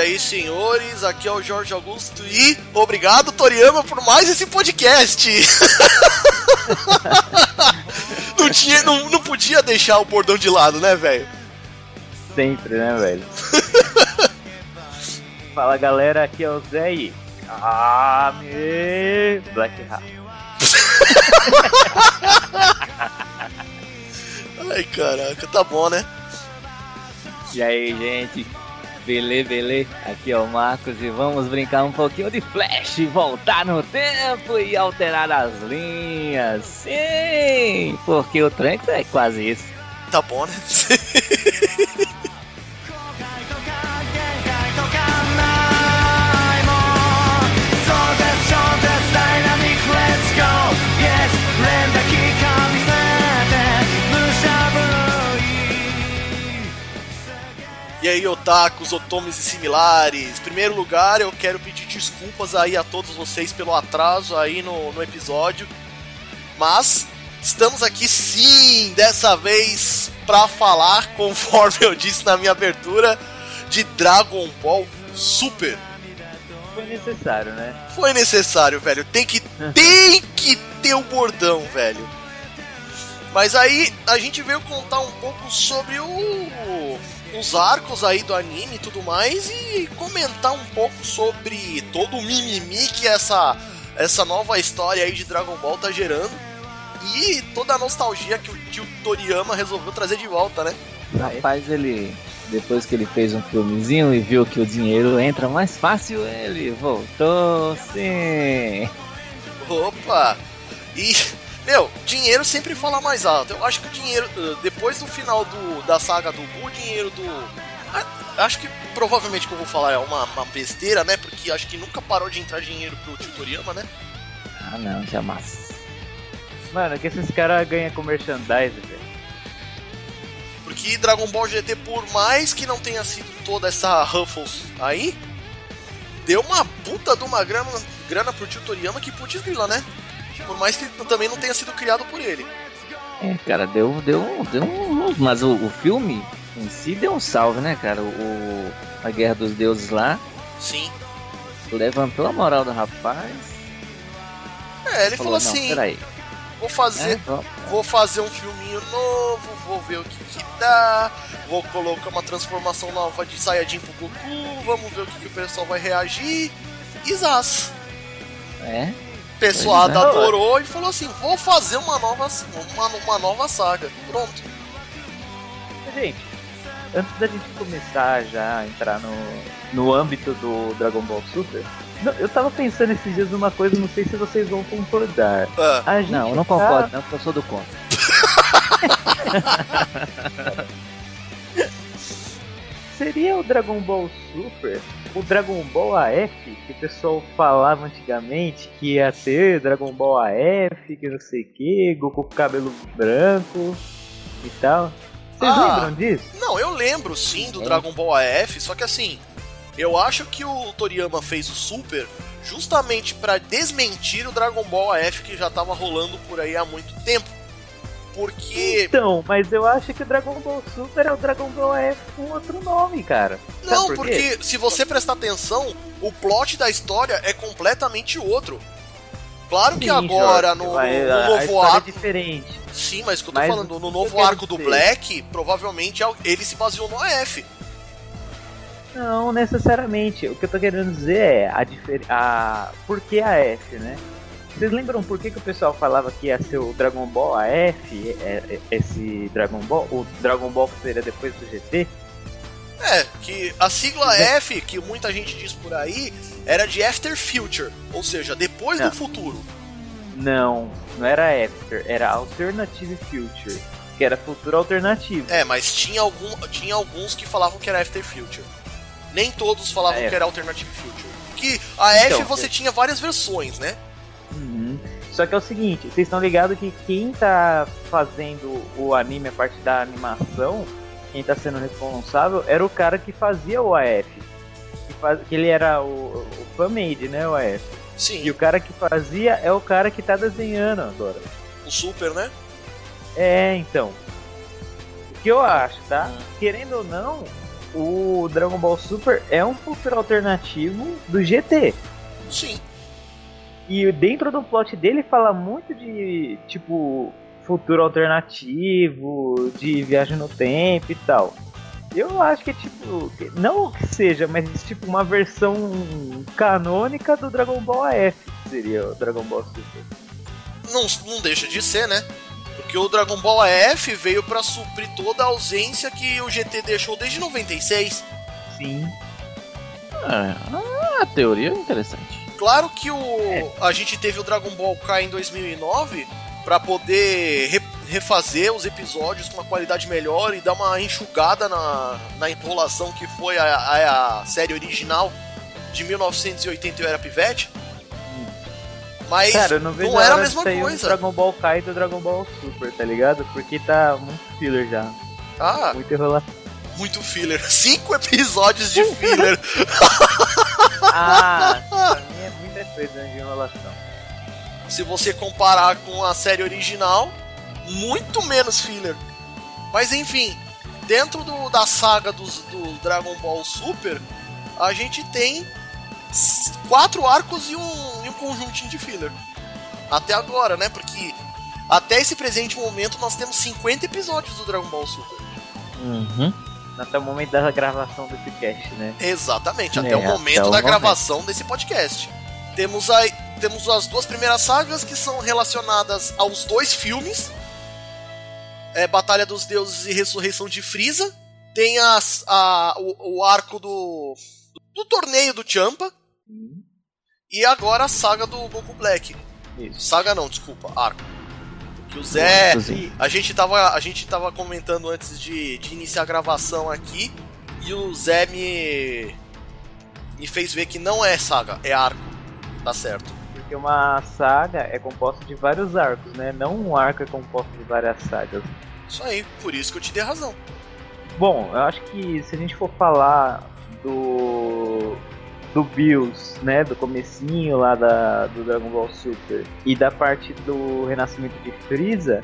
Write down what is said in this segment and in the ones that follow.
aí, senhores, aqui é o Jorge Augusto e obrigado, Toriyama, por mais esse podcast. não, tinha, não, não podia deixar o bordão de lado, né, velho? Sempre, né, velho? Fala galera, aqui é o Zé e. Ah, me... Black Hat. Ai, caraca, tá bom, né? E aí, gente? Belê, belê? Aqui é o Marcos e vamos brincar um pouquinho de Flash, voltar no tempo e alterar as linhas. Sim, porque o Trunks é quase isso. Tá bom, né? E aí, otakus, otomes e similares. Em primeiro lugar, eu quero pedir desculpas aí a todos vocês pelo atraso aí no, no episódio. Mas estamos aqui sim, dessa vez para falar, conforme eu disse na minha abertura, de Dragon Ball Super. Foi necessário, né? Foi necessário, velho. Tem que tem que ter o bordão, velho. Mas aí a gente veio contar um pouco sobre o os arcos aí do anime e tudo mais e comentar um pouco sobre todo o mimimi que essa, essa nova história aí de Dragon Ball tá gerando e toda a nostalgia que o tio Toriyama resolveu trazer de volta, né? Rapaz, ele depois que ele fez um filmezinho e viu que o dinheiro entra mais fácil, ele voltou, sim. Opa! E meu, dinheiro sempre fala mais alto. Eu acho que o dinheiro, eh, depois do final do, da saga do Buu, o dinheiro do. Acho que provavelmente que eu vou falar é uma, uma besteira, né? Porque acho que nunca parou de entrar dinheiro pro Tutoriama, né? Ah, não, jamais. Mano, é que esses caras ganham com merchandise, velho. Porque Dragon Ball GT, por mais que não tenha sido toda essa Ruffles aí, deu uma puta de uma grana, grana pro Tutoriama que putz grila, né? Por mais que também não tenha sido criado por ele. É, cara, deu, deu, deu um. Mas o, o filme em si deu um salve, né, cara? O, a Guerra dos Deuses lá. Sim. Levantou a moral do rapaz. É, ele falou, falou assim. Peraí. Vou fazer, é, vou fazer um filminho novo, vou ver o que, que dá, vou colocar uma transformação nova de Saiyajin pro Goku, vamos ver o que, que o pessoal vai reagir. E zaz. É, pessoal é. adorou e falou assim: vou fazer uma nova, uma, uma nova saga. Pronto. Gente, antes da gente começar já a entrar no, no âmbito do Dragon Ball Super, eu tava pensando esses dias numa coisa, não sei se vocês vão concordar. Ah. não, eu não tá... concordo, não, porque eu sou do contra. Seria o Dragon Ball Super o Dragon Ball AF, que o pessoal falava antigamente que ia ter Dragon Ball AF, que não sei o que, Goku com cabelo branco e tal. Vocês ah, lembram disso? Não, eu lembro sim do é. Dragon Ball AF, só que assim, eu acho que o Toriyama fez o Super justamente para desmentir o Dragon Ball AF que já tava rolando por aí há muito tempo. Porque. Então, mas eu acho que o Dragon Ball Super é o Dragon Ball F com outro nome, cara. Não, por porque se você prestar atenção, o plot da história é completamente outro. Claro Sim, que agora Jorge, no, vai, no novo é arco. É diferente. Sim, mas o que eu tô mas falando, no novo arco do Black, provavelmente ele se baseou no AF. Não, necessariamente. O que eu tô querendo dizer é a, a... por que a F, né? Vocês lembram por que, que o pessoal falava que ia ser o Dragon Ball AF, é, é, esse Dragon Ball, o Dragon Ball que seria depois do GT? É, que a sigla F, que muita gente diz por aí, era de After Future, ou seja, depois não. do futuro. Não, não era After, era Alternative Future, que era futuro alternativo. É, mas tinha, algum, tinha alguns que falavam que era After Future. Nem todos falavam que era Alternative Future. Que a então, F você é... tinha várias versões, né? Uhum. Só que é o seguinte, vocês estão ligados que quem tá fazendo o anime, a parte da animação, quem tá sendo responsável, era o cara que fazia o AF. Que, faz, que ele era o, o fan-made, né, o AF. Sim. E o cara que fazia é o cara que tá desenhando agora. O Super, né? É, então. O que eu acho, tá? Uhum. Querendo ou não, o Dragon Ball Super é um futuro alternativo do GT. Sim. E dentro do plot dele fala muito de, tipo, futuro alternativo, de viagem no tempo e tal. Eu acho que é tipo, não que seja, mas tipo uma versão canônica do Dragon Ball AF, seria o Dragon Ball Super. Não, não deixa de ser, né? Porque o Dragon Ball AF veio para suprir toda a ausência que o GT deixou desde 96. Sim. É, a teoria é interessante. Claro que o é. a gente teve o Dragon Ball Kai em 2009 para poder re, refazer os episódios com uma qualidade melhor e dar uma enxugada na, na enrolação que foi a, a, a série original de 1980 eu era pivete. Mas Cara, não, não era a mesma coisa. Dragon Ball Kai e do Dragon Ball Super, tá ligado? Porque tá muito filler já. Ah. Muito enrolação. Muito filler. Cinco episódios de filler. ah, pra mim é muita coisa de enrolação. Se você comparar com a série original, muito menos filler. Mas enfim, dentro do, da saga dos, do Dragon Ball Super, a gente tem quatro arcos e um, e um conjuntinho de filler. Até agora, né? Porque até esse presente momento nós temos 50 episódios do Dragon Ball Super. Uhum. Até o momento da gravação desse cast, né? Exatamente, até é, o momento até da o gravação momento. desse podcast. Temos aí temos as duas primeiras sagas que são relacionadas aos dois filmes. É Batalha dos Deuses e Ressurreição de Frieza. Tem as, a, o, o arco do, do, do torneio do Champa, Uhum. E agora a saga do Goku Black. Isso. Saga não, desculpa, arco. Que o Zé. A gente, tava, a gente tava comentando antes de, de iniciar a gravação aqui. E o Zé me. me fez ver que não é saga, é arco. Tá certo. Porque uma saga é composta de vários arcos, né? Não um arco é composto de várias sagas. Isso aí, por isso que eu te dei razão. Bom, eu acho que se a gente for falar do do Bills, né, do comecinho lá da, do Dragon Ball Super e da parte do renascimento de Freeza,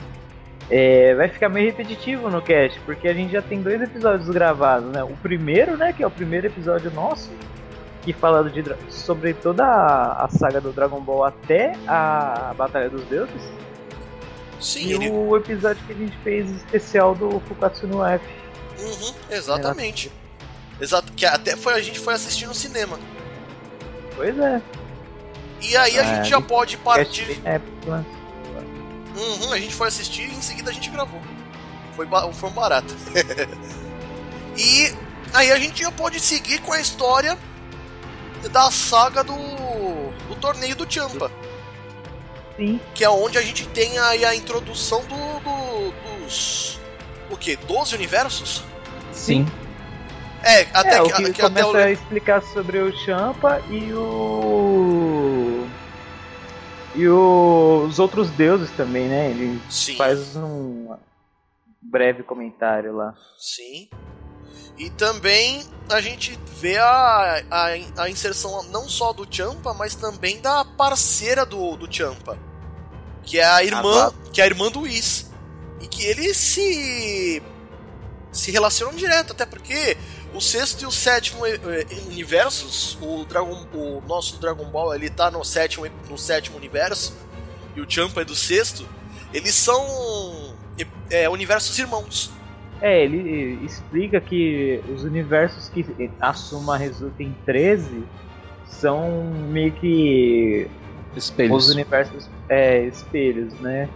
é, vai ficar meio repetitivo no cast, porque a gente já tem dois episódios gravados, né? O primeiro, né, que é o primeiro episódio nosso, que fala de, sobre toda a, a saga do Dragon Ball até a Batalha dos Deuses. Sim, e ele... o episódio que a gente fez especial do Fukatsu no F. Uhum, exatamente. Exato, que até foi a gente foi assistir no cinema. Pois é. E aí a é, gente já pode partir. É, uhum, a gente foi assistir e em seguida a gente gravou. Foi, foi um barato. e aí a gente já pode seguir com a história da saga do, do torneio do Champa. Sim. Que é onde a gente tem aí a introdução do, do dos. O que? 12 universos? Sim. É, até é, que, o que, que começa até a explicar sobre o Champa e o e o... os outros deuses também, né? Ele Sim. faz um breve comentário lá. Sim. E também a gente vê a, a, a inserção não só do Champa, mas também da parceira do, do Champa. Que é a irmã. Ah, tá. Que é a irmã do Whis. E que eles se. Se relacionam direto, até porque o sexto e o sétimo eh, eh, universos, o, Dragon, o nosso Dragon Ball ele tá no sétimo, no sétimo universo, e o Champa é do sexto, eles são é, universos irmãos. É, ele explica que os universos que a soma resulta em 13 são meio que espelhos. Os universos é, espelhos, né?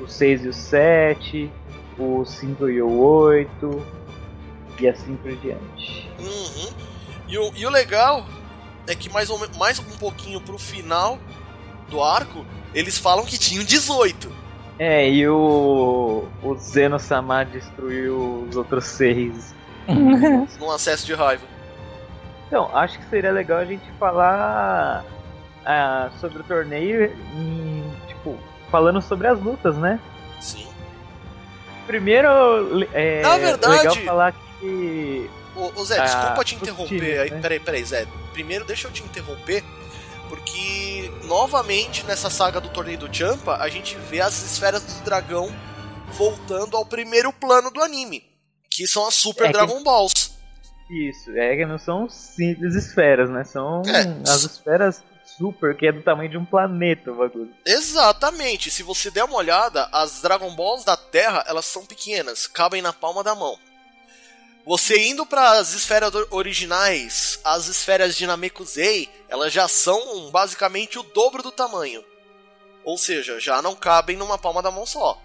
O 6 e o 7, o 5 e o 8, e assim por diante. Uhum. E, o, e o legal é que mais, ou, mais um pouquinho pro final do arco, eles falam que tinham 18. É, e o, o Zeno Samar destruiu os outros seis. Num acesso de raiva. Então, acho que seria legal a gente falar ah, sobre o torneio e, tipo, falando sobre as lutas, né? Sim. Primeiro, é Na verdade, legal falar que. Ô, ô Zé, ah, desculpa te interromper. né? Peraí, peraí, Zé. Primeiro, deixa eu te interromper. Porque, novamente, nessa saga do torneio do Champa, a gente vê as esferas do dragão voltando ao primeiro plano do anime. Que são as Super é Dragon que... Balls. Isso, é que não são simples esferas, né? São É. as esferas super, que é do tamanho de um planeta o bagulho. Exatamente. Se você der uma olhada, as Dragon Balls da Terra, elas são pequenas, cabem na palma da mão. Você indo para as esferas or- originais, as esferas de Namekusei, elas já são basicamente o dobro do tamanho. Ou seja, já não cabem numa palma da mão só.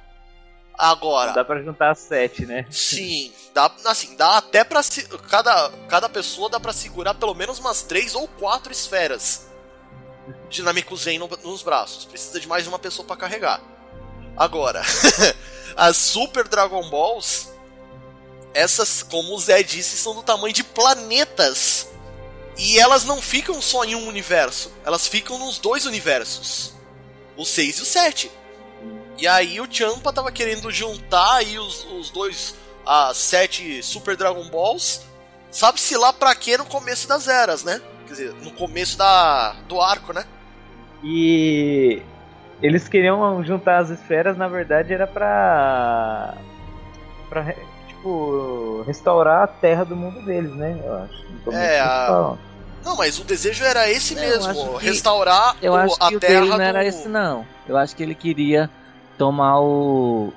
Agora, Não dá pra juntar as sete, né? Sim, dá, assim, dá até pra. Cada, cada pessoa dá pra segurar pelo menos umas três ou quatro esferas de Namekuzen no, nos braços. Precisa de mais uma pessoa pra carregar. Agora, as Super Dragon Balls, essas, como o Zé disse, são do tamanho de planetas. E elas não ficam só em um universo, elas ficam nos dois universos: o 6 e o 7. E aí o Champa tava querendo juntar aí os, os dois, as sete Super Dragon Balls, sabe-se lá pra quê no começo das eras, né? Quer dizer, no começo da, do arco, né? E eles queriam juntar as esferas, na verdade era pra. pra tipo, restaurar a terra do mundo deles, né? Eu acho. Começo É, a-. Não, mas o desejo era esse Não, mesmo, que- restaurar Eu o- acho a que o terra dele não era do... esse, não. Eu acho que ele queria tomar o.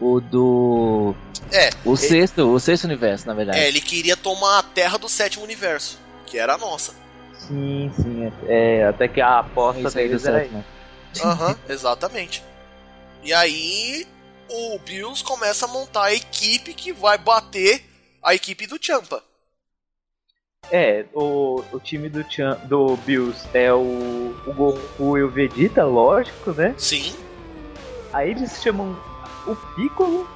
O do. É, O sexto, o sexto universo, na verdade. é, ele queria tomar a terra do sétimo universo, que era a nossa. Sim, sim. É, é, até que a aposta deles era sétimo. Aham, exatamente. E aí o Bills começa a montar a equipe que vai bater a equipe do Champa. É, o, o time do, Chan, do Bills é o, o Goku e o Vegeta, lógico, né? Sim, Aí eles chamam o Piccolo,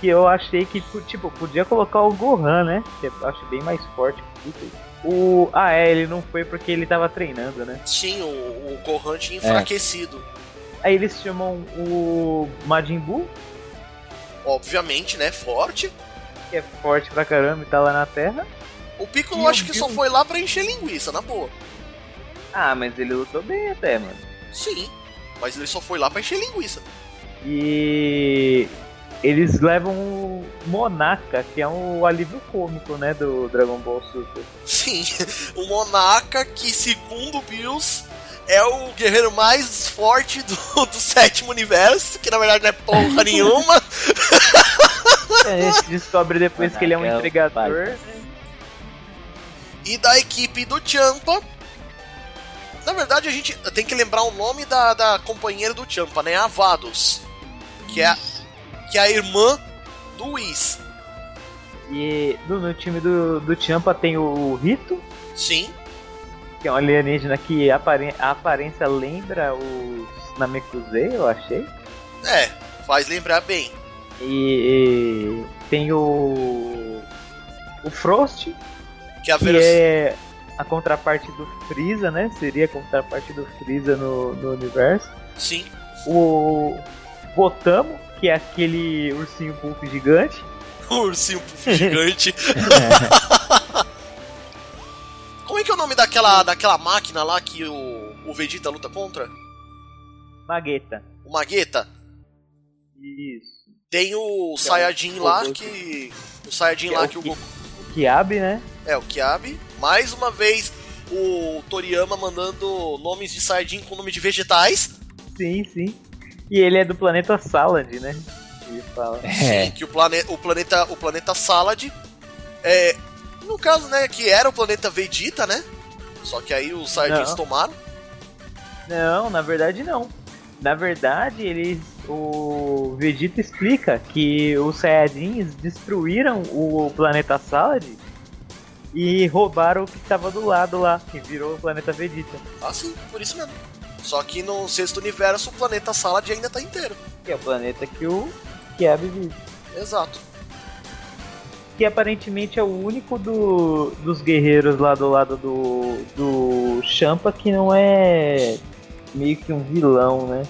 que eu achei que, tipo, podia colocar o Gohan, né? Que eu acho bem mais forte que o Piccolo. O, ah, é, ele não foi porque ele tava treinando, né? sim, o, o Gohan tinha enfraquecido. Aí eles chamam o Majin Buu, Obviamente, né? Forte. que é forte pra caramba e tá lá na Terra. O Piccolo E acho o que só foi lá pra encher linguiça, na boa. Ah, mas ele lutou bem até, mano. Sim, mas ele só foi lá pra encher linguiça. E eles levam o Monaka, que é um alívio cômico, né, do Dragon Ball Super. Sim, o Monarca, que segundo o Bills é o guerreiro mais forte do, do sétimo universo, que na verdade não é porra nenhuma. A gente descobre depois que ele é um Monaka é entregador. e da equipe do Champa. Na verdade, a gente tem que lembrar o nome da, da companheira do Champa, né? A Vados. Que é, a- que é a irmã do Whis. E no, no time do, do Champa tem o Rito, Sim, que é um alienígena que apare- a aparência lembra os Namekusei, eu achei. é, faz lembrar bem. E, e tem o. O Frost, Que a que é a contraparte do Freeza, né? Seria a contraparte do Freeza no, no universo. Sim, O Botamo, que é aquele ursinho pulp gigante. o ursinho puff gigante. Como é que é o nome daquela, daquela máquina lá que o, o Vegeta luta contra? Magueta. O Magueta? Isso. Tem o Que é o lá que. O Saiyajin Que é lá o que o Goku. O Kiabe, né? É, o Kiabe. Mais uma vez o Toriyama mandando nomes de Saiyajin com nome de vegetais. Sim, sim. E ele é do planeta Salad, né? Ele fala. É. Sim, que o, plane o planeta. O planeta Salad. É. No caso, né, que era o planeta Vegeta, né? Só que aí os Saiyajins tomaram. Não, na verdade não. Na verdade, eles. O Vegeta explica que os Saiyajins destruíram o planeta Salad e roubaram o que estava do lado lá, que virou o planeta Vegeta. Ah, sim, por isso mesmo. Só que no sexto universo o planeta Salad ainda tá inteiro. Que é o planeta que o Kiabe vive. Exato. Que aparentemente é o único do, dos guerreiros lá do lado do, do Champa que não é meio que um vilão, né?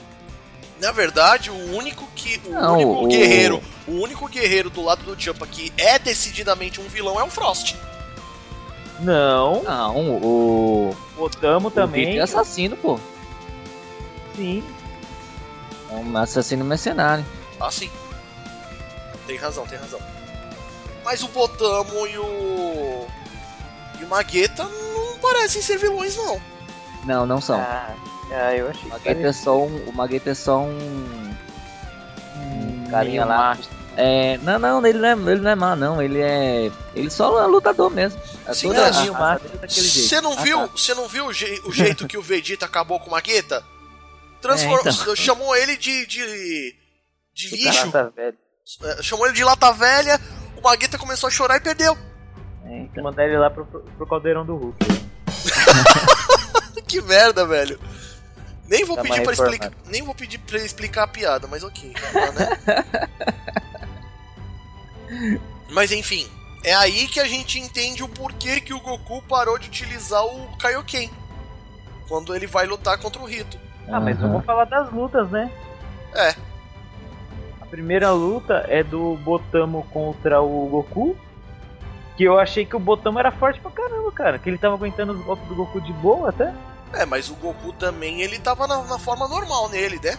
Na verdade, o único que. O Não, único o- guerreiro. O único guerreiro do lado do Champa que é decididamente um vilão é o Frost. Não, Não, o. o Otamo O também. Vito é assassino, pô. Sim. É um assassino mercenário. Ah, sim. Tem razão, tem razão. Mas o Botamo e o. E o Magueta não parecem ser vilões, não. Não, não são. Ah, ah, eu achei O que Magueta é só um. O Magueta é só um. Um carinha lá. É, não, não, ele não é, ele não é má, não. Ele é. Ele só é lutador mesmo. É Sim, todo é, a- daquele jeito. Você não Ah, viu, tá. você não viu o, je- o jeito que o Vegeta acabou com o Magueta? Transform... É, então. Chamou ele de. de. de lixo. É, Chamou ele de lata velha, o Magueta começou a chorar e perdeu. É, então. Mandar ele lá pro, pro, caldeirão do Hulk. que merda, velho. Nem vou Tá pedir pra reformado. nem vou pedir para ele explicar a piada, mas ok, tá, né? mas enfim, é aí que a gente entende o porquê que o Goku parou de utilizar o Kaioken quando ele vai lutar contra o Rito. Ah, mas Aham. vamos falar das lutas, né? É. A primeira luta é do Botamo contra o Goku. Que eu achei que o Botamo era forte pra caramba, cara. Que ele tava aguentando os golpes do Goku de boa até. É, mas o Goku também, ele tava na, na forma normal nele, né?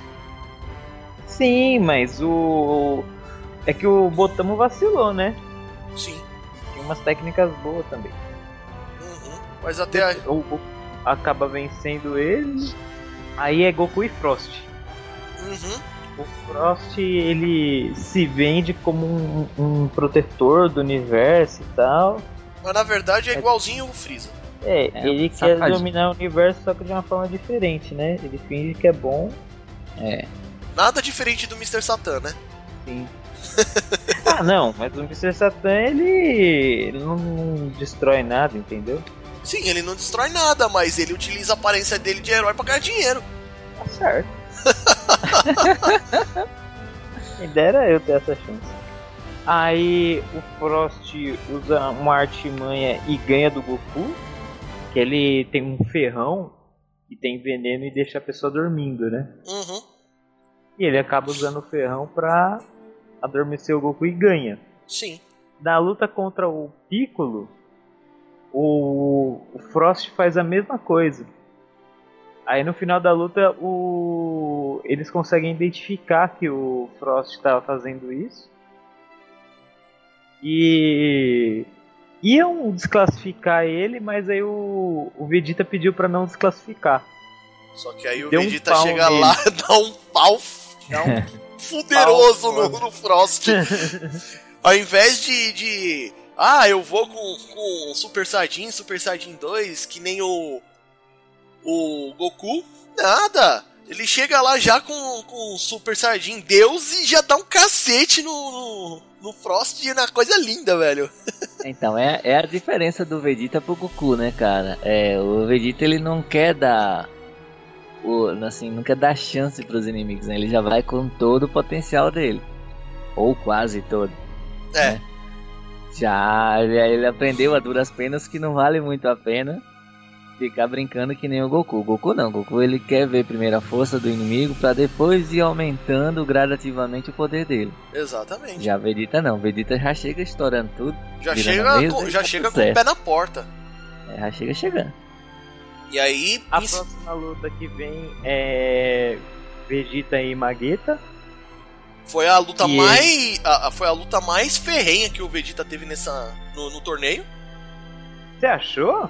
Sim, mas o. É que o Botamo vacilou, né? Sim. Tinha umas técnicas boas também. Uhum. Mas até aí. O Goku acaba vencendo ele. Aí é Goku e Frost. Uhum. O Frost ele se vende como um, um protetor do universo e tal. Mas na verdade é igualzinho o Freeza. É, É, ele quer dominar o universo só que de uma forma diferente, né? Ele finge que é bom, É. Nada diferente do Mr. Satan, né? sim. ah, não, mas o Mr. Satan ele, não destrói nada, entendeu? Sim, ele não destrói nada, mas ele utiliza a aparência dele de herói pra ganhar dinheiro. Tá certo. Me dera eu ter essa chance. Aí o Frost usa uma artimanha e ganha do Goku. Que ele tem um ferrão que tem veneno e deixa a pessoa dormindo, né? Uhum. E ele acaba usando o ferrão pra adormecer o Goku e ganha. Sim. Na luta contra o Piccolo, o, o Frost faz a mesma coisa. Aí no final da luta, o, eles conseguem identificar que o Frost estava fazendo isso. E iam desclassificar ele, mas aí o, o Vegeta pediu pra não desclassificar. Só que aí o Deu um Vegeta pau chega nele. lá e dá um pau fuderoso no, no Frost. Ao invés de, de. Ah, eu vou com, com Super Saiyajin, Super Saiyajin 2, que nem o. O Goku. Nada! Ele chega lá já com, com o Super Saiyajin Deus e já dá um cacete no, no, no Frost e na coisa linda, velho. Então, é, é a diferença do Vegeta pro Goku, né, cara? É, o Vegeta ele não quer dar. O, assim, não quer dar chance pros inimigos, né? Ele já vai com todo o potencial dele. Ou quase todo. É. né? Já ele, aprendeu a duras penas que não vale muito a pena ficar brincando que nem o Goku. O Goku não, o Goku ele quer ver primeiro a força do inimigo pra depois ir aumentando gradativamente o poder dele. Exatamente. Já Vegeta não, Vegeta já chega estourando tudo, Já chega, mesa com, já tá chega com o pé na porta. é, já chega chegando. E aí. A isso- próxima luta que vem é Vegeta e Magueta. Foi a luta E mais. a- a- foi a luta mais ferrenha que o Vegeta teve nessa. no, no torneio. Você achou?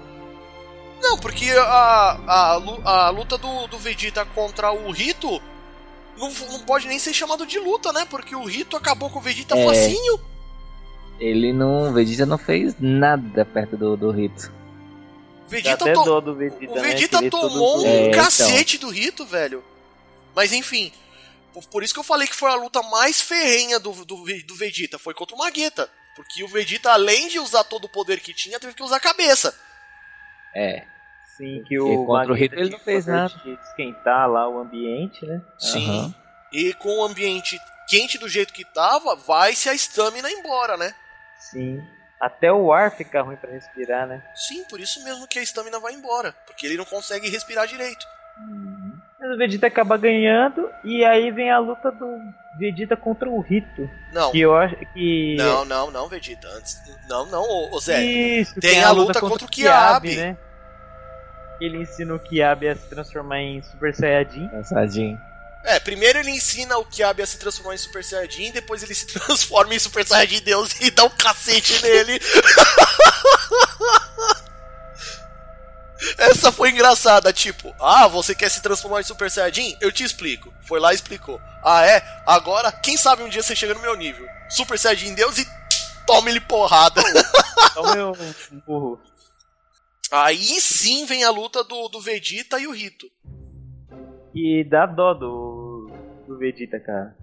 Não, porque a, a, a luta do, do Vegeta contra o Rito não, não pode nem ser chamado de luta, né? Porque o Rito acabou com o Vegeta É. facinho. Ele não. O Vegeta não fez nada perto do, do Rito. Vegeta, até to- do Vegeta, o né? Vegeta Que todo tomou um. É, então. cacete do Rito, velho. Mas enfim. Por- isso que eu falei que foi a luta mais ferrenha do, do, do Vegeta. Foi contra o Magueta. Porque o Vegeta, além de usar todo o poder que tinha, teve que usar a cabeça. É. Sim, que E o contra o Magueta Rito ele não fez nada. de esquentar lá o ambiente, né? Sim. Aham. E com o ambiente quente do jeito que tava, vai-se a estamina embora, né? Sim. Até o ar fica ruim pra respirar, né? Sim, por isso mesmo que a estamina vai embora. Porque ele não consegue respirar direito. Mas o Vegeta acaba ganhando e aí vem a luta do Vegeta contra o Rito. Não, Que eu acho que. não, não, não, Vegeta. Antes, não, não, ô, ô Zé. Isso, tem a luta contra o Kiabi. né? Ele ensina o Kiabi a se transformar em Super Saiyajin. Cansadinho. É, primeiro ele ensina o Kiabi a se transformar em Super Saiyajin, depois ele se transforma em Super Saiyajin Deus e dá um cacete nele. Essa foi engraçada, tipo, ah, você quer se transformar em Super Saiyajin? Eu te explico. Foi lá e explicou. Ah, é? Agora, quem sabe um dia você chega no meu nível. Super Saiyajin Deus e tome-lhe porrada. Tome um burro. Aí sim vem a luta do, do Vegeta e o Rito. E dá dó do, do Vegeta, cara.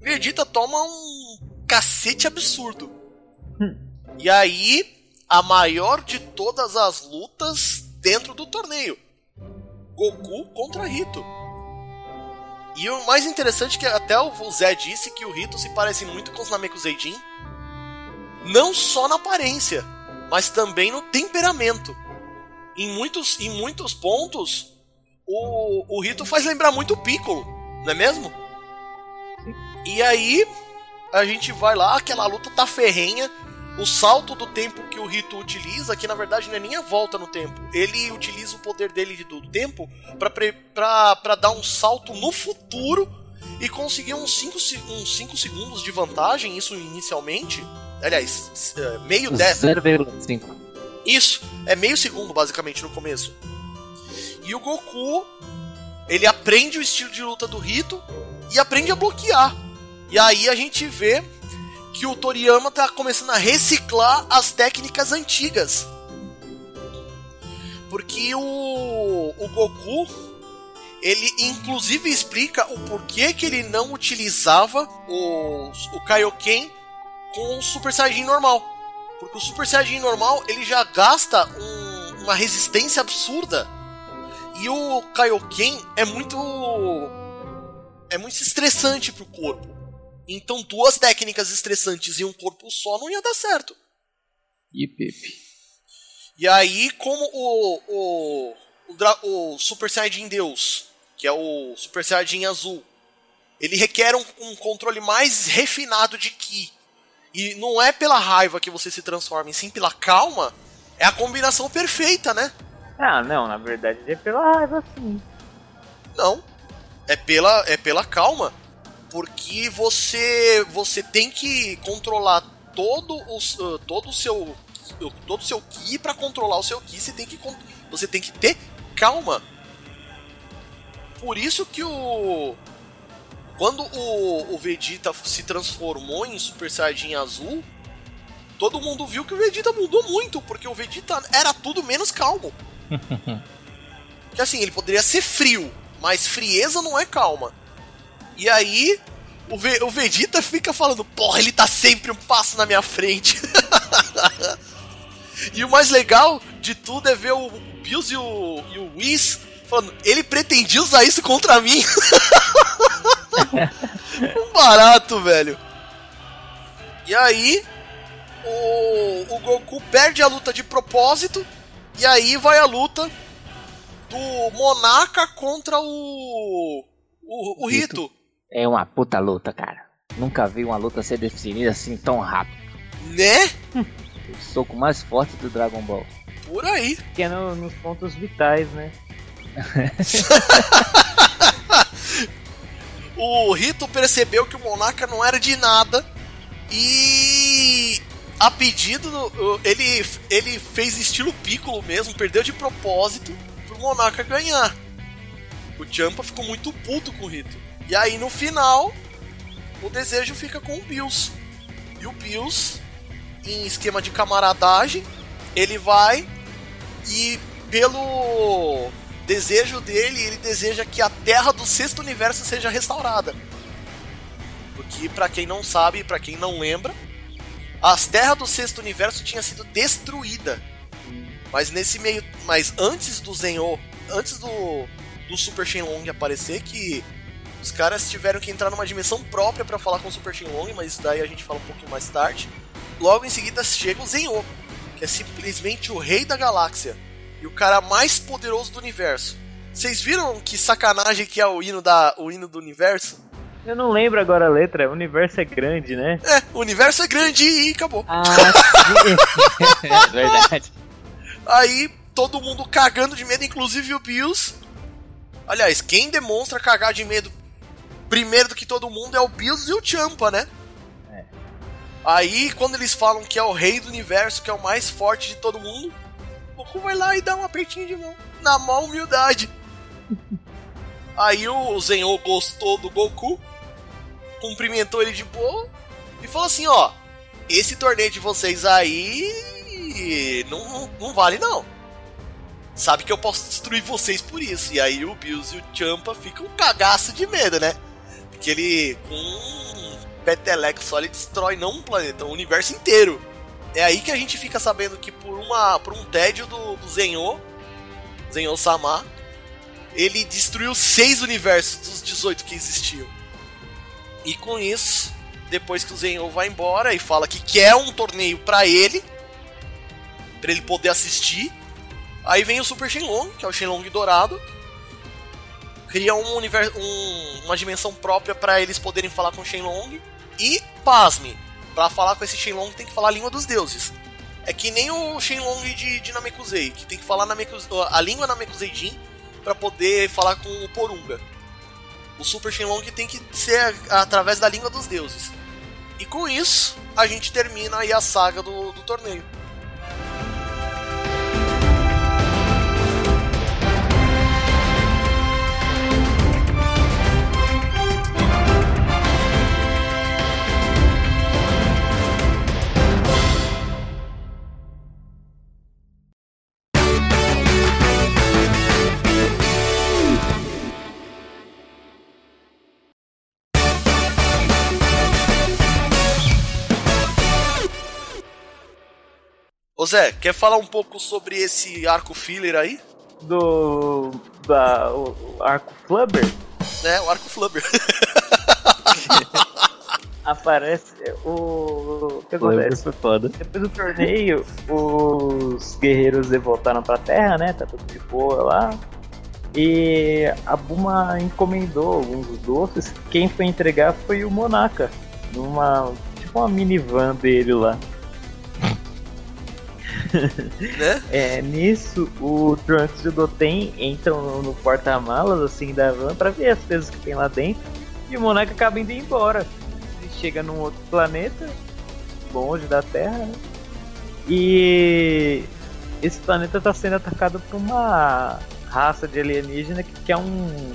Vegeta toma um cacete absurdo. E aí, a maior de todas as lutas dentro do torneio. Goku contra Rito. E o mais interessante é que até o Zé disse que o Rito se parece muito com os Namekuseidin. Não só na aparência, mas também no temperamento. Em muitos, em muitos pontos, o, o Rito faz lembrar muito o Piccolo, não é mesmo? E aí, a gente vai lá, aquela luta tá ferrenha. O salto do tempo que o Rito utiliza, que na verdade não é nem a volta no tempo, ele utiliza o poder dele do tempo para dar um salto no futuro e conseguir uns 5 uns cinco segundos de vantagem, isso inicialmente. Aliás, é, meio dez. 0,5. Isso, é meio segundo basicamente no começo. E o Goku, ele aprende o estilo de luta do Rito e aprende a bloquear. E aí a gente vê que o Toriyama tá começando a reciclar as técnicas antigas. Porque o, o Goku, ele inclusive explica o porquê que ele não utilizava o, o Kaioken com o Super Saiyajin normal. Porque o Super Saiyajin normal, ele já gasta um, uma resistência absurda. E o Kaioken é muito é muito estressante pro corpo. Então duas técnicas estressantes em um corpo só não ia dar certo. E Pepe. E aí, como o, o, o, o Super Saiyajin Deus, que é o Super Saiyajin azul, ele requer um, um controle mais refinado de Ki. E não é pela raiva que você se transforma, e sim pela calma, é a combinação perfeita, né? Ah, não, na verdade é pela raiva sim. Não. É pela, é pela calma. Porque você você tem que controlar todo o, uh, todo o seu todo o seu ki para controlar o seu ki, você tem que você tem que ter calma. Por isso que o quando o, o Vegeta se transformou em Super Saiyajin azul, todo mundo viu que o Vegeta mudou muito, porque o Vegeta era tudo menos calmo. que assim, ele poderia ser frio, mas frieza não é calma. E aí, o, Ve o Vegeta fica falando, porra, ele tá sempre um passo na minha frente. e o mais legal de tudo é ver o Bills e o, e o Whis falando, ele pretendia usar isso contra mim. um barato, velho. E aí, o, o Goku perde a luta de propósito. E aí vai a luta do Monarca contra o. O, o Rito. É uma puta luta, cara. Nunca vi uma luta ser definida assim tão rápido. Né? O soco mais forte do Dragon Ball. Por aí. Que é no- nos pontos vitais, né? O Rito percebeu que o Monarca não era de nada. E. A pedido. do- Ele, ele fez estilo Piccolo mesmo, perdeu de propósito pro Monarca ganhar. O Champa ficou muito puto com o Rito. E aí no final, o desejo fica com o Bills. E o Bills, em esquema de camaradagem, ele vai e pelo desejo dele, ele deseja que a Terra do sexto universo seja restaurada. Porque pra quem não sabe, pra quem não lembra, as terras do sexto universo tinha sido destruída. Mas nesse meio, mas antes do Zenho, antes do do Super Shenlong aparecer que os caras tiveram que entrar numa dimensão própria pra falar com o Super Shenlong, mas isso daí a gente fala um pouquinho mais tarde. Logo em seguida chega o Zenho, que é simplesmente o rei da galáxia e o cara mais poderoso do universo. Vocês viram que sacanagem que é o hino da o hino do universo? Eu não lembro agora a letra, o universo é grande, né? É, o universo é grande e acabou. Ah, é verdade. Aí todo mundo cagando de medo, inclusive o Bills. Aliás, quem demonstra cagar de medo primeiro do que todo mundo é o Bills e o Champa, né? É. Aí, quando eles falam que é o rei do universo, que é o mais forte de todo mundo, o Goku vai lá e dá um apertinho de mão. Na maior humildade. Aí o Zenho gostou do Goku, cumprimentou ele de boa e falou assim: ó, esse torneio de vocês aí não, não, não vale não. Sabe que eu posso destruir vocês por isso. E aí o Bills e o Champa ficam um cagaço de medo, né? Porque ele, com um peteleco só, ele destrói não um planeta, um universo inteiro. É aí que a gente fica sabendo que por, uma, por um tédio do, do Zenyo, Zenyo Sama, ele destruiu seis universos dos 18 que existiam. E com isso, depois que o Zenyo vai embora e fala que quer um torneio para ele, para ele poder assistir, aí vem o Super Shenlong, que é o Shenlong dourado, cria um universo, um, uma dimensão própria para eles poderem falar com o Shenlong e pasme, para falar com esse Shenlong tem que falar a língua dos deuses. É que nem o Shenlong de, de Namekusei, que tem que falar Namekusei, a língua Namekusei Jin para poder falar com o Porunga. O Super Shenlong tem que ser através da língua dos deuses. E com isso, a gente termina aí a saga do, do torneio. Ô Zé, quer falar um pouco sobre esse arco filler aí? Do. Da, o, o arco Flubber? É, o arco Flubber. Aparece o. O que acontece? Foi foda. Depois do torneio, os guerreiros voltaram pra terra, né? Tá tudo de boa lá. E a Buma encomendou alguns dos doces. Quem foi entregar foi o Monaka. Numa. Tipo uma minivan dele lá né? É, nisso, o Trunks e o Doten entram no, no porta-malas assim da van pra ver as coisas que tem lá dentro. E o Monarca acaba indo embora. Ele chega num outro planeta, longe da Terra, né? E esse planeta está sendo atacado por uma raça de alienígena que quer um,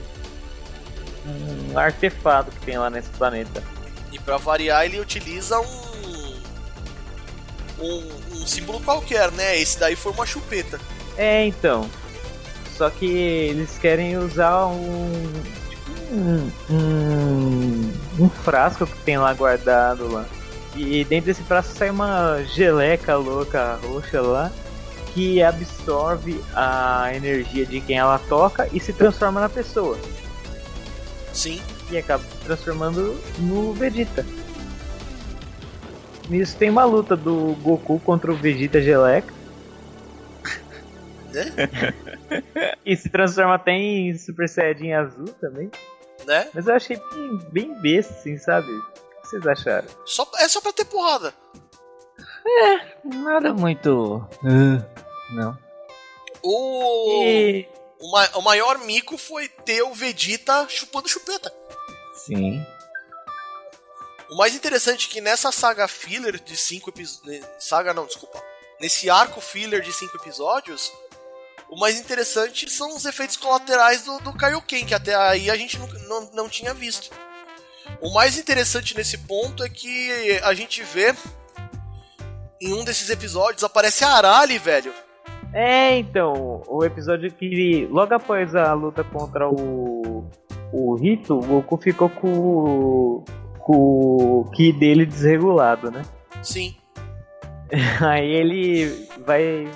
um artefato que tem lá nesse planeta. E para variar, ele utiliza um, um um símbolo qualquer, né? Esse daí foi uma chupeta. É, então. Só que eles querem usar um. Tipo, um, um, um frasco que tem lá guardado lá. E dentro desse frasco sai uma geleca louca roxa lá que absorve a energia de quem ela toca e se transforma na pessoa. Sim. E acaba se transformando no Vegeta. Nisso tem uma luta do Goku contra o Vegeta Geleca. Né? e se transforma até em Super Saiyajin azul também. Né? Mas eu achei bem, bem besta, assim, sabe? O que vocês acharam? Só, é só pra ter porrada. É, nada muito. Uh, não. O... E... o, ma o maior mico foi ter o Vegeta chupando chupeta. Sim. O mais interessante é que nessa saga filler de cinco episódios. Saga não, desculpa. Nesse arco filler de cinco episódios, o mais interessante são os efeitos colaterais do, do Kaioken, que até aí a gente não, não, não tinha visto. O mais interessante nesse ponto é que a gente vê em um desses episódios aparece a Arali, velho. É, então, o episódio que logo após a luta contra o o Rito, o Goku ficou com o Ki dele desregulado, né? Sim. Aí ele vai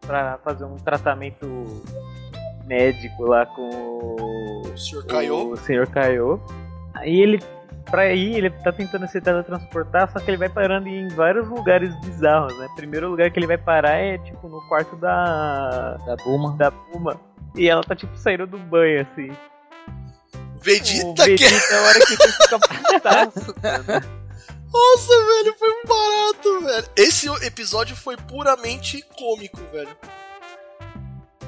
para fazer um tratamento médico lá com o Sr. Kaiô. O Sr. Kaiô. Aí ele pra ir, ele tá tentando se teletransportar, só que ele vai parando em vários lugares bizarros, né? Primeiro lugar que ele vai parar é tipo no quarto da da Puma. Da Puma. E ela tá tipo saindo do banho assim. Vegeta, Vegeta que... é a hora que você fica putaço, Nossa, velho, foi um barato, velho. Esse episódio foi puramente cômico, velho.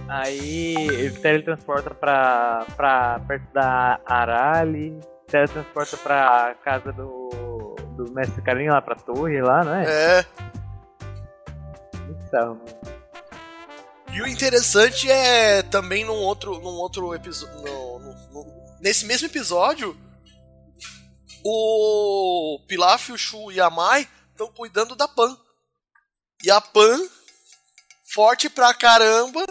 Aí ele teletransporta pra, pra perto da Arali, teletransporta pra casa do, do mestre Carinho lá pra torre lá, não é? É. Então, E o interessante é também num outro, num outro episódio. Nesse mesmo episódio, o Pilaf, o Shu e a Mai estão cuidando da Pan. E a Pan, forte pra caramba,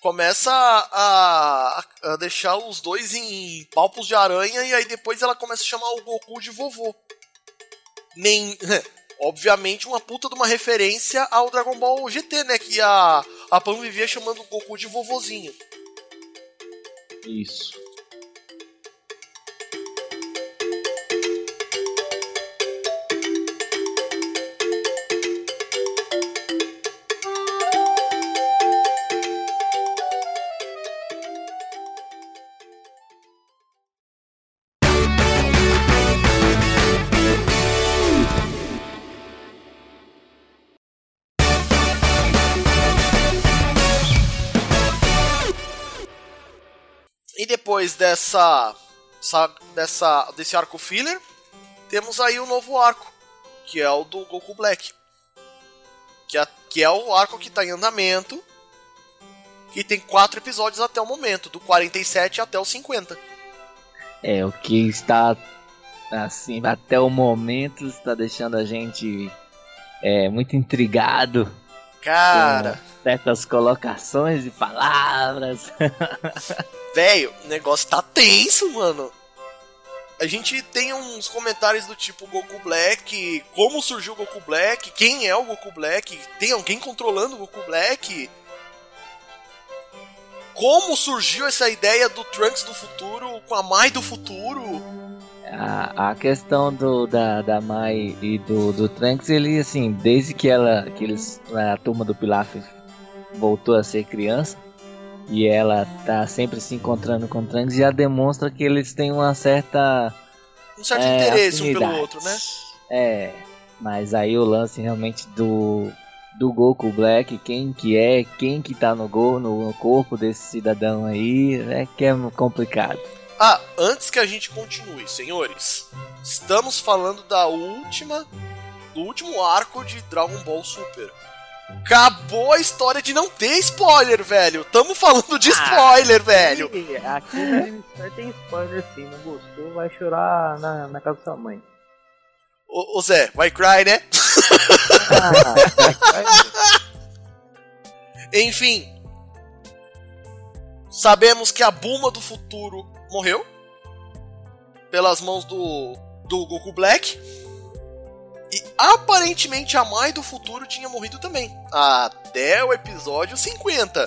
começa a, a, a deixar os dois em palpos de aranha e aí depois ela começa a chamar o Goku de vovô. Nem, obviamente uma puta de uma referência ao Dragon Ball GT, né? Que a, a Pan vivia chamando o Goku de vovozinho. Isso. Depois dessa, essa- dessa desse arco filler, temos aí o novo arco, que é o do Goku Black. Que é, que é o arco que está em andamento. Que tem quatro episódios até o momento, do 47 até o 50. É, o que está assim, até o momento está deixando a gente é, muito intrigado Cara, certas colocações e palavras. velho, o negócio tá tenso, mano. A gente tem uns comentários do tipo Goku Black, como surgiu o Goku Black, quem é o Goku Black, tem alguém controlando o Goku Black. Como surgiu essa ideia do Trunks do futuro com a Mai do futuro? A, a questão do, da, da Mai e do, do Trunks, ele assim, desde que ela, que eles, a turma do Pilaf voltou a ser criança e ela tá sempre se encontrando com o Trunks, já demonstra que eles têm uma certa Um certo é, interesse um afinidade. pelo outro, né? É, mas aí o lance realmente do do Goku Black, quem que é, quem que tá no gol, no corpo desse cidadão aí, é que é complicado. Ah, antes que a gente continue, senhores, estamos falando da última, do último arco de Dragon Ball Super. Acabou a história de não ter spoiler, velho. Tamo falando de spoiler, velho. Aqui, no Star tem spoiler sim, não gostou, vai chorar na, na casa da sua mãe. Ô, ô Zé, vai cry, né? Ah, Enfim. Sabemos que a Buma do futuro morreu. Pelas mãos do, do Goku Black. E aparentemente a Mai do futuro tinha morrido também. Até o episódio 50.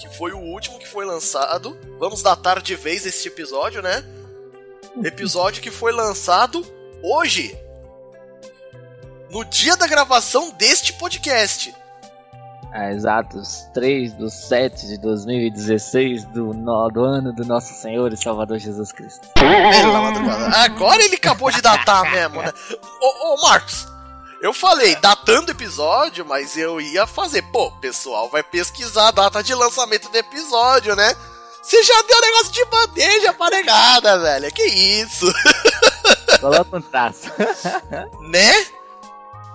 Que foi o último que foi lançado. Vamos datar de vez esse episódio, né? Episódio que foi lançado hoje. No dia da gravação deste podcast. Ah, exatos 3 do 7 de 2016 do, no- do ano do nosso Senhor e Salvador Jesus Cristo. Agora ele acabou de datar mesmo, né? Ô, ô, Marcos, eu falei datando o episódio, mas eu ia fazer. Pô, pessoal vai pesquisar a data de lançamento do episódio, né? Você já deu negócio de bandeja pra negada, velho. Que isso, Coloca um traço. né?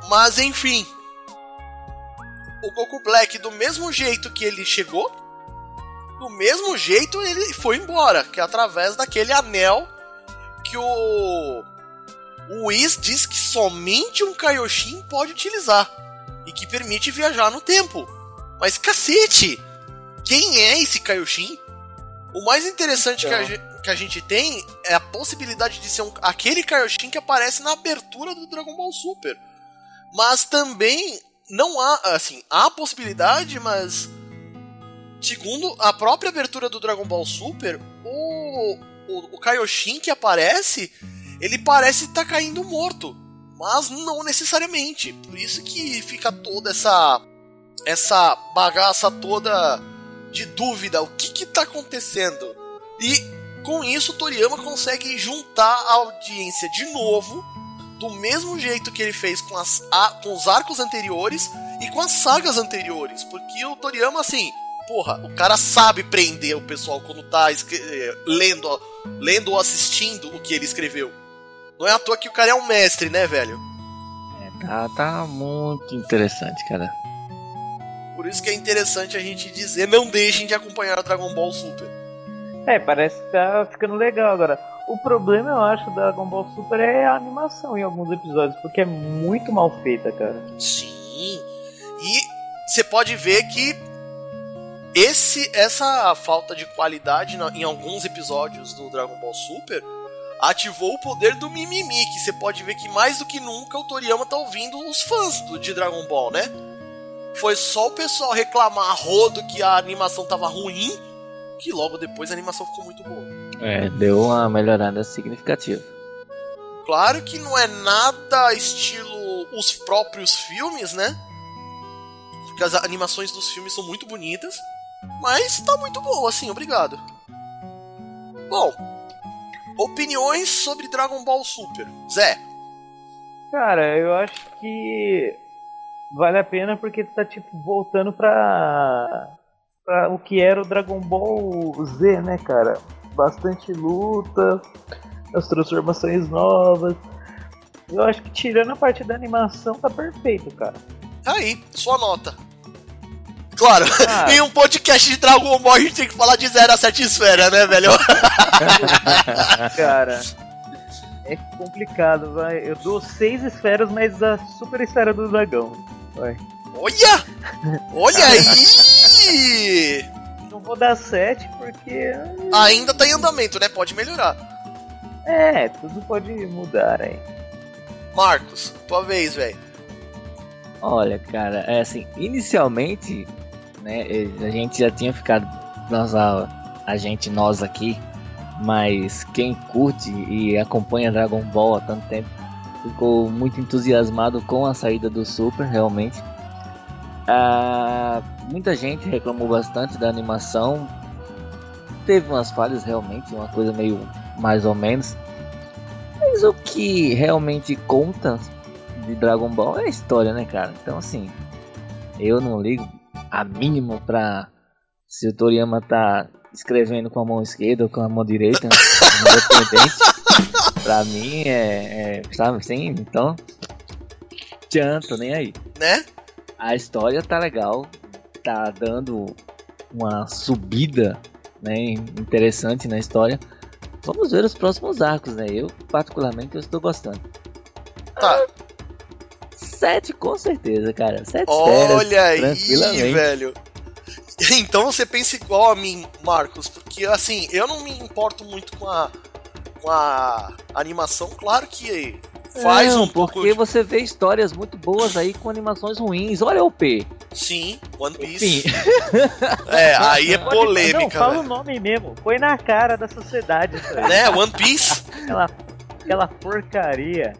Mas enfim. O Goku Black, do mesmo jeito que ele chegou, do mesmo jeito ele foi embora, que é através daquele anel que o o Whis diz que somente um Kaioshin pode utilizar e que permite viajar no tempo. Mas cacete, quem é esse Kaioshin? O mais interessante que, a, Então. que a gente tem é a possibilidade de ser um, aquele Kaioshin que aparece na abertura do Dragon Ball Super. Mas também não há, assim, há possibilidade, mas segundo a própria abertura do Dragon Ball Super, o, o, o Kaioshin que aparece, ele parece estar caindo morto, mas não necessariamente. Por isso que fica toda essa essa bagaça toda de dúvida, o que que tá acontecendo? E com isso Toriyama consegue juntar a audiência de novo, do mesmo jeito que ele fez com, as, a- com os arcos anteriores e com as sagas anteriores, porque o Toriyama assim, porra, o cara sabe prender o pessoal quando tá eh, lendo, lendo ou assistindo o que ele escreveu. Não é à toa que o cara é um mestre, né, velho? É, tá, tá muito interessante, cara. Por isso que é interessante a gente dizer, não deixem de acompanhar Dragon Ball Super. É, parece que tá ficando legal agora. O problema, eu acho, da Dragon Ball Super é a animação em alguns episódios, porque é muito mal feita, cara. Sim. E você pode ver que esse essa falta de qualidade em alguns episódios do Dragon Ball Super ativou o poder do mimimi, que você pode ver que mais do que nunca o Toriyama tá ouvindo os fãs do, de Dragon Ball, né? Foi só o pessoal reclamar rodo que a animação tava ruim, que logo depois a animação ficou muito boa. É, deu uma melhorada significativa. Claro que não é nada estilo os próprios filmes, né? Porque as animações dos filmes são muito bonitas, mas tá muito boa, assim, obrigado. Bom, opiniões sobre Dragon Ball Super. Zé. Cara, eu acho que vale a pena porque tá tipo voltando pra, pra o que era o Dragon Ball Z, né, cara? Bastante luta, as transformações novas. Eu acho que tirando a parte da animação tá perfeito, cara. Tá aí, sua nota. Claro, ah. em um podcast de Dragon Ball a gente tem que falar de 0 a 7 esferas, né, velho? cara, é complicado, vai. Eu dou 6 esferas, mas a super esfera do dragão. Vai. Olha! Olha aí! Vou dar 7 porque. Ainda tá em andamento, né? Pode melhorar. É, tudo pode mudar aí. Marcos, tua vez, velho. Olha, cara, é assim, inicialmente né? A gente já tinha ficado, nós, a, a gente, nós aqui, mas quem curte e acompanha Dragon Ball há tanto tempo ficou muito entusiasmado com a saída do Super, realmente. Ah, muita gente reclamou bastante da animação. Teve umas falhas realmente, uma coisa meio mais ou menos. Mas o que realmente conta de Dragon Ball é a história, né, cara? Então, assim, eu não ligo a mínima pra se o Toriyama tá escrevendo com a mão esquerda ou com a mão direita, independente. pra mim é, é. Sabe assim? Então. Tchan, tô nem aí. Né? A história tá legal, tá dando uma subida né, interessante na história. Vamos ver os próximos arcos, né? Eu, particularmente, eu estou gostando. Tá. 7 com certeza, cara. 7 Olha aí, velho. Então você pensa igual a mim, Marcos, porque assim, eu não me importo muito com a com a animação, claro que faz não, um pouco porque de... você vê histórias muito boas aí com animações ruins. Olha o P. Sim, One Piece. Sim. é, aí é polêmica. Não, fala o nome mesmo. Foi na cara da sociedade. Né, One Piece? aquela, aquela porcaria.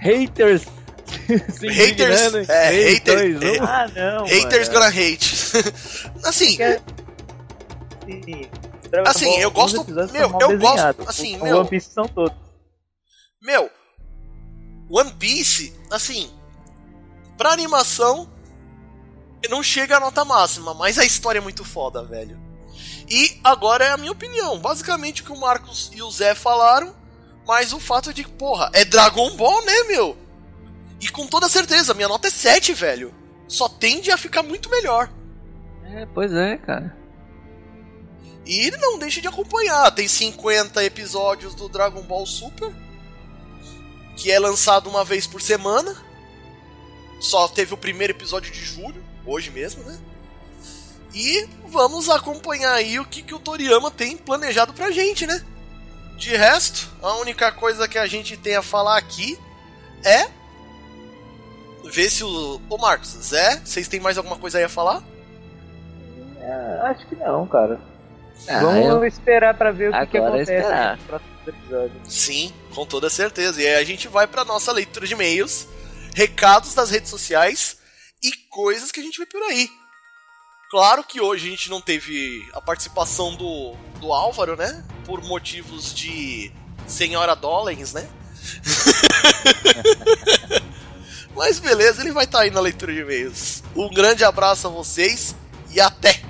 haters. haters, é, haters, é, ah, não, haters mano. gonna hate. assim, assim, eu gosto, meu, eu gosto, assim, o, meu, One Piece são todos. Meu, One Piece, assim, pra animação não chega a nota máxima, mas a história é muito foda, velho. E agora é a minha opinião. Basicamente o que o Marcos e o Zé falaram mas o fato de, porra, é Dragon Ball, né, meu? E com toda certeza, minha nota é 7, velho. Só tende a ficar muito melhor. É, pois é, cara. E não deixe de acompanhar. Tem 50 episódios do Dragon Ball Super. Que é lançado uma vez por semana. Só teve o primeiro episódio de julho, hoje mesmo, né? E vamos acompanhar aí o que, que o Toriyama tem planejado pra gente, né? De resto, a única coisa que a gente tem a falar aqui é ver se o. Ô Marcos, Zé, vocês têm mais alguma coisa aí a falar? É, acho que não, cara. Ah, Vamos eu... esperar para ver o que, que acontece esperar. nos próximos episódios. Sim, com toda certeza. E aí a gente vai para nossa leitura de e-mails, recados das redes sociais e coisas que a gente vê por aí. Claro que hoje a gente não teve a participação do, do Álvaro, né? Por motivos de Senhora Dollens, né? Mas beleza, ele vai estar tá aí na leitura de e-mails. Um grande abraço a vocês e até!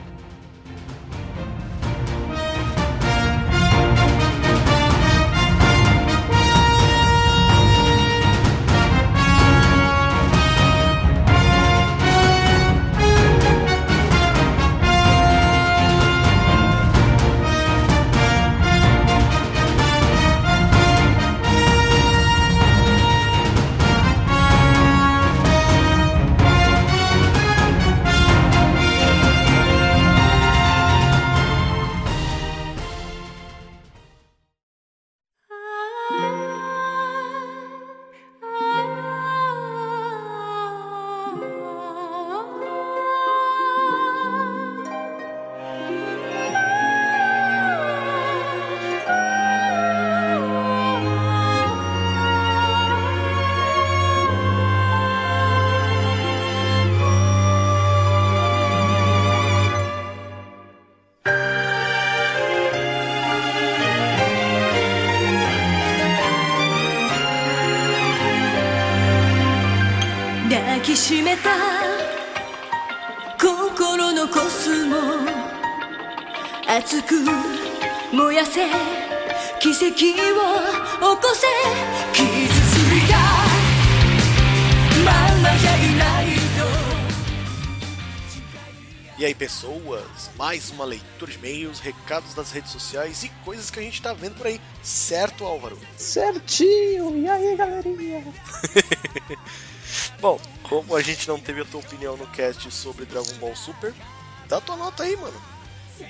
E aí, pessoas, mais uma leitura de e-mails, recados das redes sociais e coisas que a gente tá vendo por aí, certo, Álvaro? Certinho! E aí, galerinha? Bom, como a gente não teve a tua opinião no cast sobre Dragon Ball Super, dá tua nota aí, mano.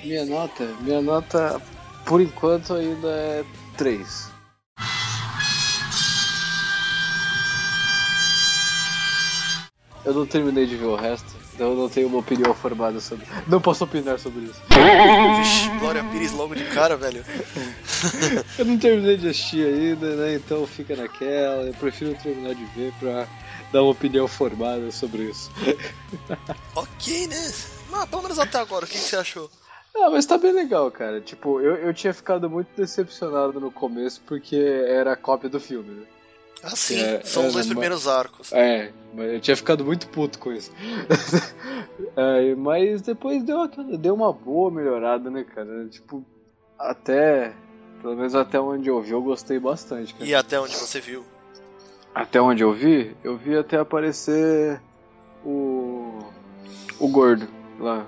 Minha nota? Minha nota, por enquanto, ainda é 3. Eu não terminei de ver o resto. Então eu não tenho uma opinião formada sobre. Não posso opinar sobre isso. Vixe, Glória Pires logo de cara, velho. eu não terminei de assistir ainda, né? Então fica naquela. Eu prefiro terminar de ver pra dar uma opinião formada sobre isso. ok, né? Mas pelo menos até agora, o que, que você achou? Ah, mas tá bem legal, cara. Tipo, eu, eu tinha ficado muito decepcionado no começo porque era a cópia do filme, né? Ah, sim, é, são os dois primeiros arcos. É, eu tinha ficado muito puto com isso. é, mas depois deu, deu uma boa melhorada, né, cara? Tipo, até. Pelo menos até onde eu vi, eu gostei bastante, cara. E até onde você viu? Até onde eu vi? Eu vi até aparecer o. O gordo lá.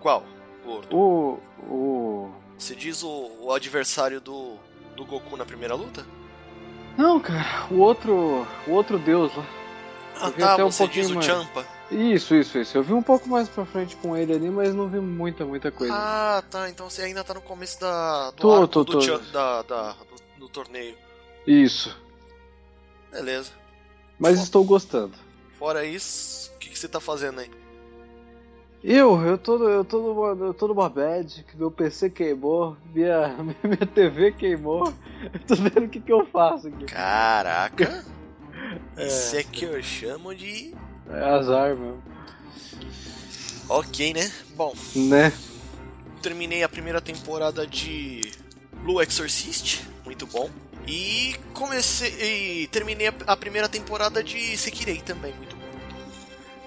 Qual? Gordo? O. O. Você diz o, o adversário do, do Goku na primeira luta? Não, cara, o outro. O outro deus lá. Ah, tá, até um você diz mais. o Champa. Isso, isso, isso. Eu vi um pouco mais pra frente com ele ali, mas não vi muita, muita coisa. Ah, tá. Então você ainda tá no começo da, do tô, tô, do, tô. Da, da, do, do, torneio. Isso. Beleza. Mas Fora... estou gostando. Fora isso, o que, que você tá fazendo aí? Eu, eu tô, eu tô, numa, eu tô numa bad, que meu PC queimou, minha, minha TV queimou. Eu tô vendo o que, que eu faço aqui. Caraca! é, Isso é que eu chamo de. É azar, meu. Ok, né? Bom. Né? Terminei a primeira temporada de Blue Exorcist, muito bom. E comecei. E terminei a primeira temporada de Sekirei também, muito bom.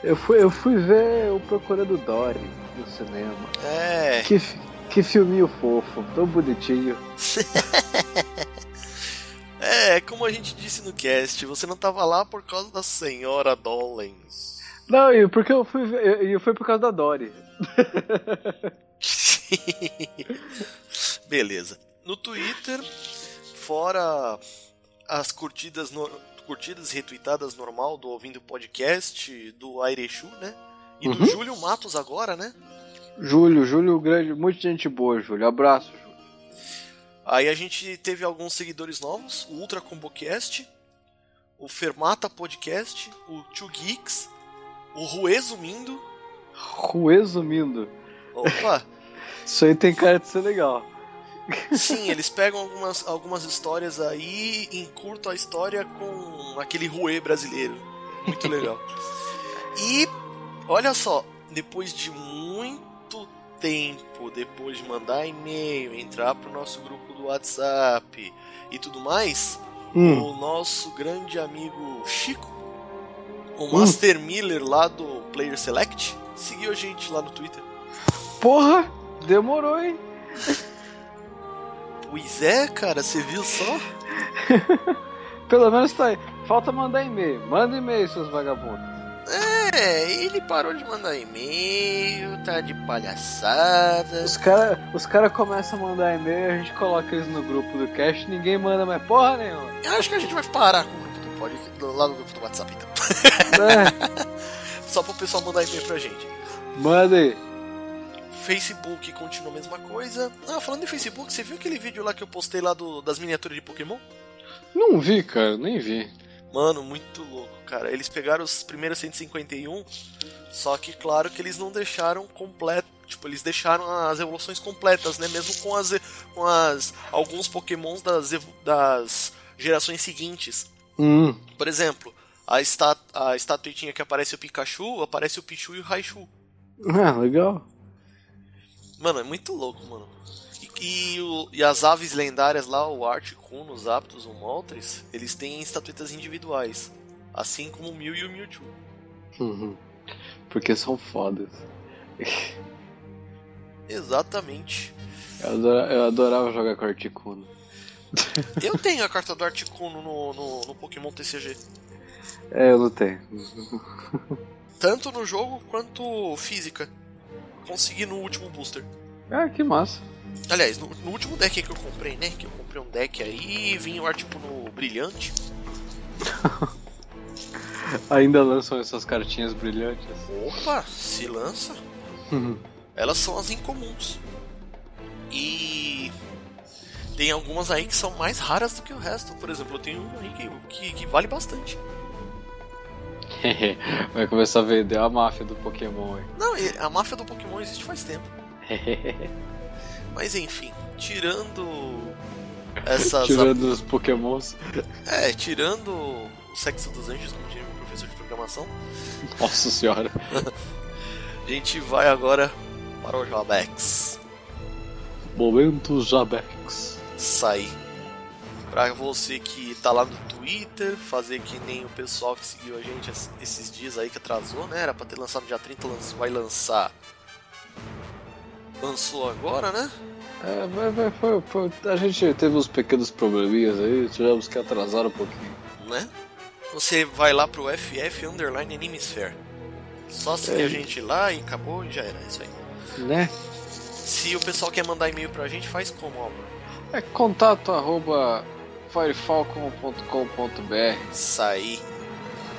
Eu fui, eu fui ver o Procurando Dory no cinema. É. Que, que filminho fofo, tão bonitinho. é, como a gente disse no cast, você não tava lá por causa da senhora Dollens. Não, porque eu fui eu, eu fui por causa da Dory. Beleza. No Twitter, fora as curtidas no, curtidas e retweetadas normal do Ouvindo Podcast, do Airechu, né? E do uhum. Júlio Matos agora, né? Júlio, Júlio grande, muita gente boa, Júlio. Abraço, Júlio. Aí a gente teve alguns seguidores novos, o Ultra Combocast, o Fermata Podcast, o Two Geeks, o Ruezumindo. Ruezumindo. Opa! Isso aí tem cara de ser legal. Sim, eles pegam algumas, algumas histórias aí e encurtam a história com aquele ruê brasileiro. Muito legal. E olha só, depois de muito tempo, depois de mandar e-mail, entrar pro nosso grupo do WhatsApp e tudo mais, hum. o nosso grande amigo Chico O Master Miller lá do Player Select seguiu a gente lá no Twitter. Porra, demorou, hein? Pois é, cara, você viu só? Pelo menos tá aí. Falta mandar e-mail. Manda e-mail, seus vagabundos. É, ele parou de mandar e-mail, tá de palhaçada. Os caras os cara começam a mandar e-mail, a gente coloca eles no grupo do cast, ninguém manda mais porra nenhuma. Eu acho que a gente vai parar com o grupo do pod, lá no grupo do WhatsApp então. É, Só pro pessoal mandar e-mail pra gente. manda aí. Facebook continua a mesma coisa. Ah, falando em Facebook, você viu aquele vídeo lá que eu postei lá do, das miniaturas de Pokémon? Não vi, cara, nem vi. Mano, muito louco, cara. Eles pegaram os primeiros 151, só que claro que eles não deixaram completo. Tipo, eles deixaram as evoluções completas, né? Mesmo com as, com as alguns Pokémons das, das gerações seguintes. Hum, Por exemplo, a, esta, a estatuetinha que aparece o Pikachu, aparece o Pichu e o Raichu. ah, legal. Mano, é muito louco, mano. E, e o- e as aves lendárias lá, o Articuno, os Aptos, o Moltres, eles têm estatuetas individuais. Assim como o Mew e o Mewtwo. Uhum. Porque são fodas. Exatamente. Eu adorava, eu adorava jogar com Articuno. Eu tenho a carta do Articuno no, no, no Pokémon TCG. É, eu não tenho. Tanto no jogo quanto física. Consegui no último booster. Ah, que massa. Aliás, no, no último deck que eu comprei, né? Que eu comprei um deck aí, vinha o Articuno brilhante. Ainda lançam essas cartinhas brilhantes. Opa, se lança. Elas são as incomuns. E tem algumas aí que são mais raras do que o resto. Por exemplo, eu tenho uma aí que, que, que vale bastante. Vai começar a vender a máfia do Pokémon aí. Não, a máfia do Pokémon existe faz tempo. Mas enfim, tirando essas. Tirando os Pokémons. É, tirando o sexo dos anjos, como diria meu professor de programação, Nossa senhora. a gente vai agora para o Jabex. Momento Jabex. sair. Pra você que tá lá no Twitter, fazer que nem o pessoal que seguiu a gente es- esses dias aí que atrasou, né? Era pra ter lançado no dia 30, lanç- vai lançar. Lançou agora, né? É, vai, vai, foi, foi- a gente teve uns pequenos probleminhas aí, tivemos que atrasar um pouquinho. Né? Você vai lá pro FF Underline Animesphere. Só seguir É. a gente lá e acabou e já era, é isso aí. Né? Se o pessoal quer mandar e-mail pra gente, faz como, Álvaro? É contato arroba firefalcon.com.br Sair.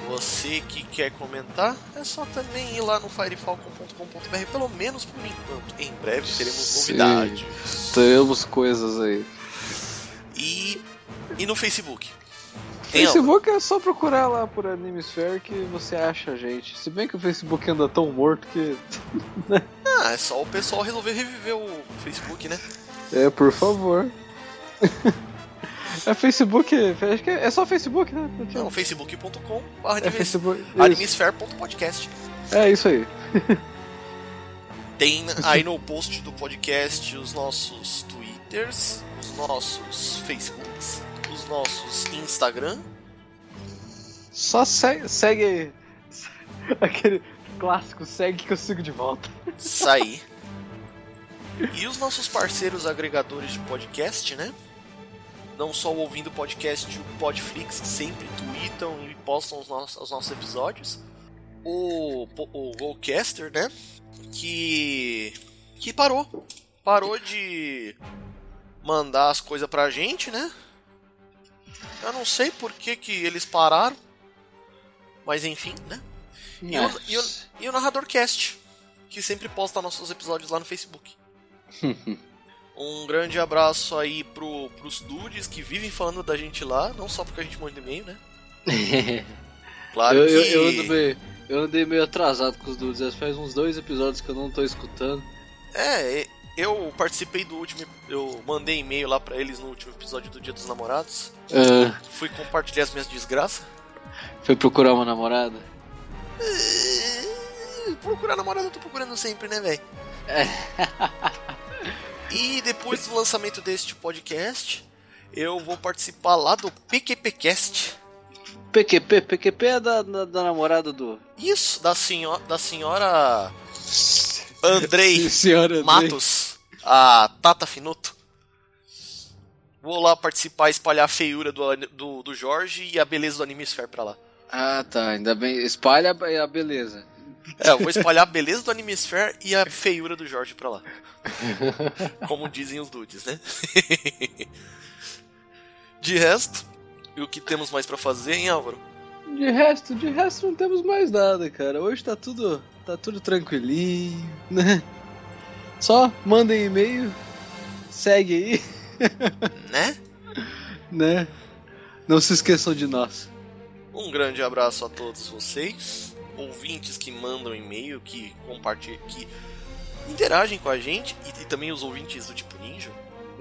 Você que quer comentar, é só também ir lá no firefalcon.com.br, pelo menos por enquanto. Em breve teremos novidades. Temos coisas aí. E, e no Facebook. Tem? Facebook é só procurar lá por Animesphere que você acha a gente. Se bem que o Facebook anda tão morto que. Ah, é só o pessoal resolver reviver o Facebook, né? É, por favor. é Facebook. Acho que é, só Facebook, né? Não facebook.com É Facebook. isso. animesphere.podcast. É isso aí. Tem aí no post do podcast os nossos twitters, os nossos facebooks, os nossos instagram. Só segue, segue aquele clássico segue que eu sigo de volta. sair. E os nossos parceiros agregadores de podcast, né? Não só o Ouvindo Podcast o Podflix, que sempre tweetam e postam os nossos, os nossos episódios. O, o Goldcaster, né? Que. que parou. Parou de mandar as coisas pra gente, né? Eu não sei por que, que eles pararam. Mas enfim, né? E o, e, o, e o Narrador Cast, que sempre posta nossos episódios lá no Facebook. Um grande abraço aí pro, pros dudes que vivem falando da gente lá, não só porque a gente manda e-mail, né? Claro eu, que. eu, eu, ando meio, eu andei meio atrasado com os dudes. Faz uns dois episódios que eu não tô escutando. É, eu participei do último. Eu mandei e-mail lá pra eles no último episódio do Dia dos Namorados. Ah, Fui compartilhar as minhas desgraças. foi procurar uma namorada? Eh, Procurar namorada eu tô procurando sempre, né, velho? E depois do lançamento deste podcast, eu vou participar lá do PQPcast. PQP, PQP é da, da, da namorada do. Isso, da, senho da senhora Andrei Senhora Andrei. Matos, a Tata Finuto. Vou lá participar, espalhar a feiura do, do, do Jorge e a beleza do Animesphere pra lá. Ah, tá. Ainda bem. Espalha a beleza. É, eu vou espalhar a beleza do Animesphere e a feiura do Jorge pra lá. Como dizem os dudes, né? De resto, e o que temos mais pra fazer, hein, Álvaro? De resto, de resto não temos mais nada, cara. Hoje tá tudo, tá tudo tranquilinho, né? Só mandem e-mail, segue aí, Né? né? Não se esqueçam de nós. Um grande abraço a todos vocês, ouvintes que mandam e-mail, que compartilham, que interagem com a gente e, e também os ouvintes do tipo Ninja.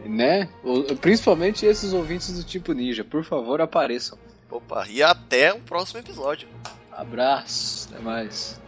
Né? O- Principalmente esses ouvintes do tipo ninja, por favor, apareçam. Opa, e até o próximo episódio. Abraço, até mais.